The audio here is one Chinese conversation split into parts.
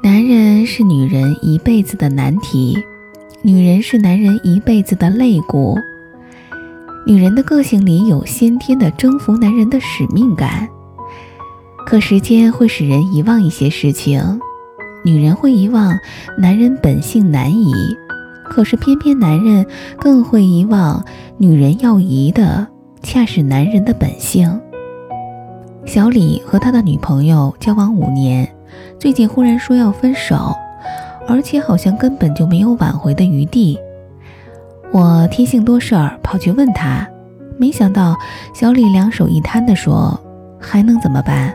男人是女人一辈子的难题，女人是男人一辈子的肋骨。女人的个性里有先天的征服男人的使命感，可时间会使人遗忘一些事情。女人会遗忘男人本性难移，可是偏偏男人更会遗忘女人要移的，恰是男人的本性。小李和他的女朋友交往五年。最近忽然说要分手，而且好像根本就没有挽回的余地。我天性多事儿，跑去问他，没想到小李两手一摊的说：“还能怎么办？”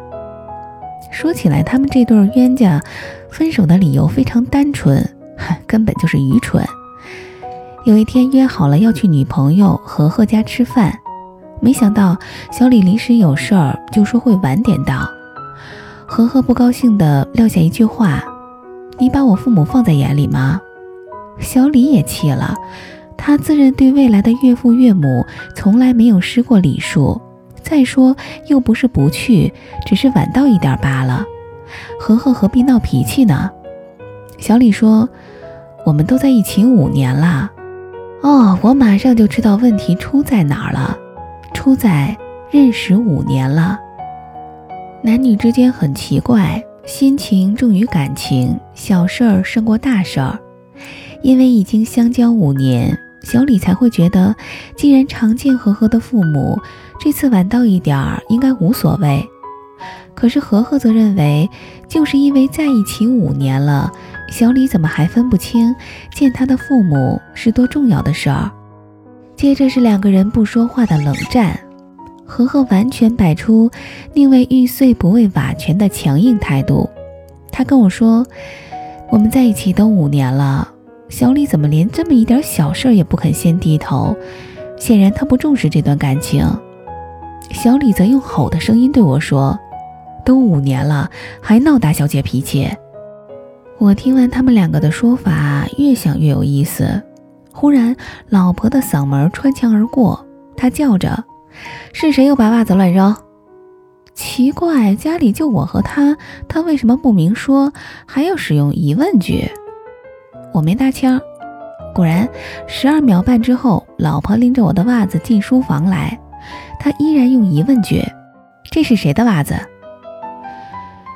说起来，他们这对冤家分手的理由非常单纯，根本就是愚蠢。有一天约好了要去女朋友和贺家吃饭，没想到小李临时有事儿，就说会晚点到。和和不高兴地撂下一句话：“你把我父母放在眼里吗？”小李也气了，他自认对未来的岳父岳母从来没有失过礼数。再说又不是不去，只是晚到一点罢了。和和何必闹脾气呢？小李说：“我们都在一起五年了。”哦，我马上就知道问题出在哪儿了，出在认识五年了。男女之间很奇怪，心情重于感情，小事儿胜过大事儿。因为已经相交五年，小李才会觉得，既然常见和和的父母，这次晚到一点儿应该无所谓。可是和和则认为，就是因为在一起五年了，小李怎么还分不清见他的父母是多重要的事儿？接着是两个人不说话的冷战。和和完全摆出宁为玉碎不为瓦全的强硬态度。他跟我说：“我们在一起都五年了，小李怎么连这么一点小事也不肯先低头？显然他不重视这段感情。”小李则用吼的声音对我说：“都五年了，还闹大小姐脾气。”我听完他们两个的说法，越想越有意思。忽然，老婆的嗓门穿墙而过，她叫着。是谁又把袜子乱扔？奇怪，家里就我和他，他为什么不明说，还要使用疑问句？我没搭腔。果然，十二秒半之后，老婆拎着我的袜子进书房来，她依然用疑问句：“这是谁的袜子？”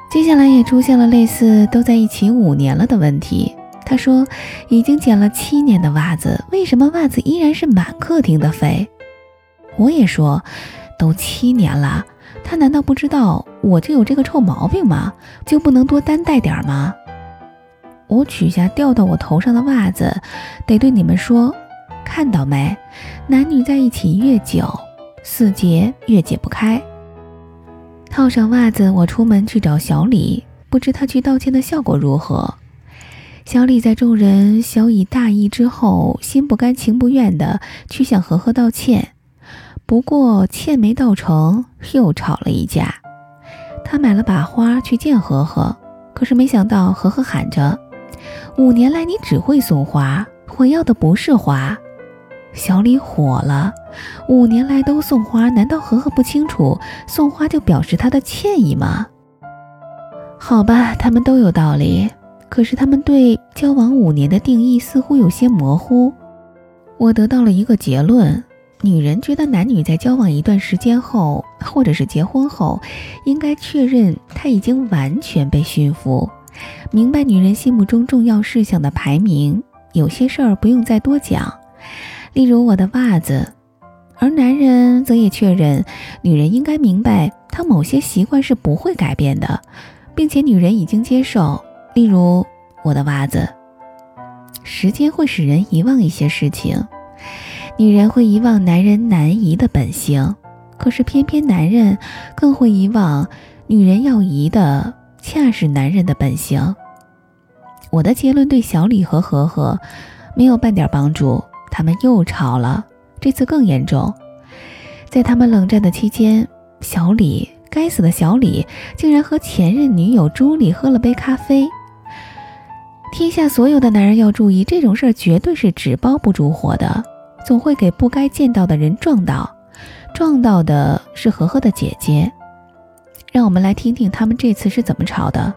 接下来也出现了类似都在一起五年了的问题。他说：“已经捡了七年的袜子，为什么袜子依然是满客厅的飞？”我也说，都七年了，他难道不知道我就有这个臭毛病吗？就不能多担待点吗？我取下掉到我头上的袜子，得对你们说，看到没？男女在一起越久，死结越解不开。套上袜子，我出门去找小李，不知他去道歉的效果如何。小李在众人小以大义之后，心不甘情不愿的去向何何道歉。不过歉没道成，又吵了一架。他买了把花去见和和，可是没想到和和喊着：“五年来你只会送花，我要的不是花。”小李火了：“五年来都送花，难道和和不清楚送花就表示他的歉意吗？”好吧，他们都有道理，可是他们对交往五年的定义似乎有些模糊。我得到了一个结论。女人觉得男女在交往一段时间后，或者是结婚后，应该确认他已经完全被驯服，明白女人心目中重要事项的排名。有些事儿不用再多讲，例如我的袜子。而男人则也确认，女人应该明白他某些习惯是不会改变的，并且女人已经接受，例如我的袜子。时间会使人遗忘一些事情。女人会遗忘男人难移的本性，可是偏偏男人更会遗忘女人要移的，恰是男人的本性。我的结论对小李和和和没有半点帮助，他们又吵了，这次更严重。在他们冷战的期间，小李，该死的小李，竟然和前任女友朱莉喝了杯咖啡。天下所有的男人要注意，这种事儿绝对是纸包不住火的。总会给不该见到的人撞到，撞到的是和和的姐姐。让我们来听听他们这次是怎么吵的。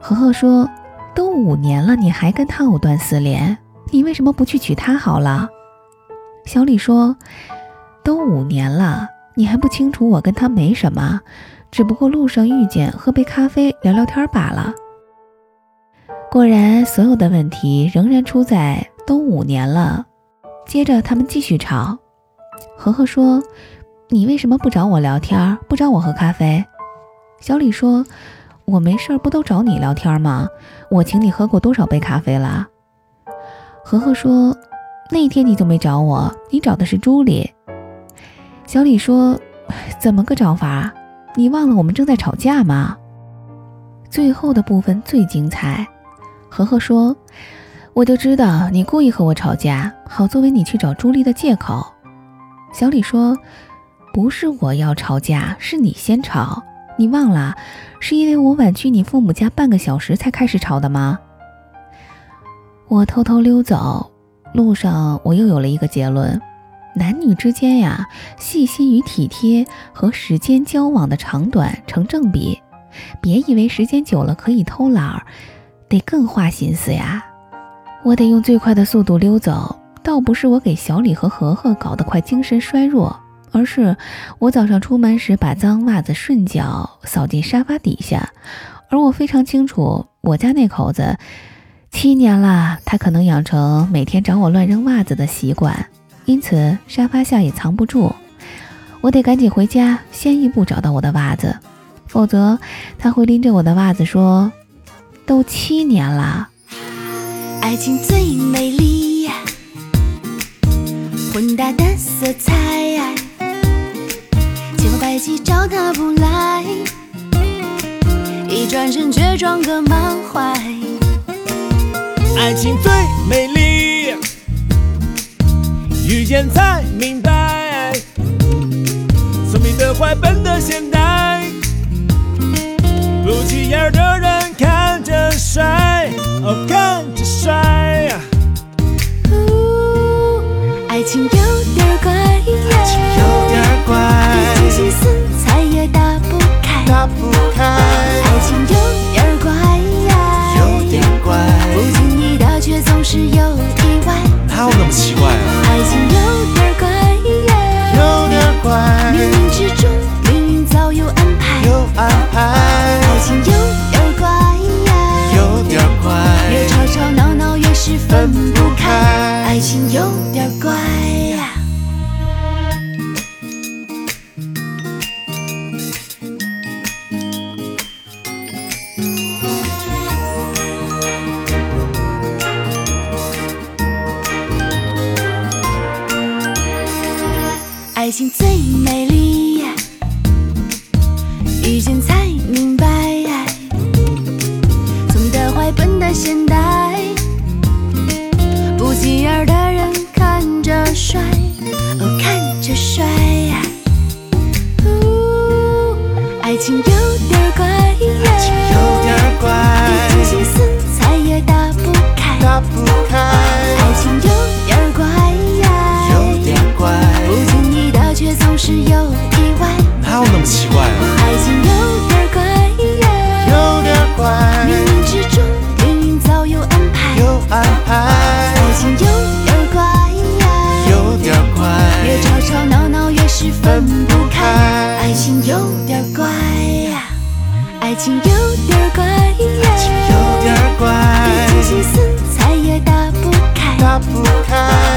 何何说：“都五年了，你还跟他藕断丝连，你为什么不去娶她好了？”小李说：“都五年了，你还不清楚我跟他没什么，只不过路上遇见，喝杯咖啡聊聊天罢了。”果然，所有的问题仍然出在都五年了。接着他们继续吵。何何说：“你为什么不找我聊天，不找我喝咖啡？”小李说：“我没事儿，不都找你聊天吗？我请你喝过多少杯咖啡了？”何何说：“那天你就没找我，你找的是朱莉。”小李说：“怎么个找法？你忘了我们正在吵架吗？”最后的部分最精彩。何何说：“我就知道你故意和我吵架，好作为你去找朱莉的借口。”小李说：“不是我要吵架，是你先吵。”你忘了，是因为我晚去你父母家半个小时才开始吵的吗？我偷偷溜走，路上我又有了一个结论：男女之间呀，细心与体贴和时间交往的长短成正比。别以为时间久了可以偷懒儿，得更花心思呀。我得用最快的速度溜走，倒不是我给小李和和和搞得快精神衰弱。而是我早上出门时把脏袜子顺脚扫进沙发底下，而我非常清楚，我家那口子七年了，他可能养成每天找我乱扔袜子的习惯，因此沙发下也藏不住。我得赶紧回家，先一步找到我的袜子，否则他会拎着我的袜子说：“都七年了。”爱情最美丽，混搭的色彩。千方百计找他不来，一转身却撞个满怀。爱情最美丽，遇见才明白。聪明的坏，笨的现代，不起眼的人却总是有意外，哪有那么奇怪啊？爱情有点怪，有点怪。冥冥之中，命运早有安排，有安排。爱情有点怪，有点怪。越吵吵闹闹越是分不开，爱情有点怪。爱情最美丽，遇见才明白。聪的坏，笨的现代，不起眼的人看着帅，哦看着帅。爱情有点怪，爱情有点怪，之中，命运早有安排，有安排。爱情有点怪，有点怪。越吵吵闹闹越是分不开，爱情有点怪，爱情有点怪，爱情有点怪。一点心思猜也打不开，打不开。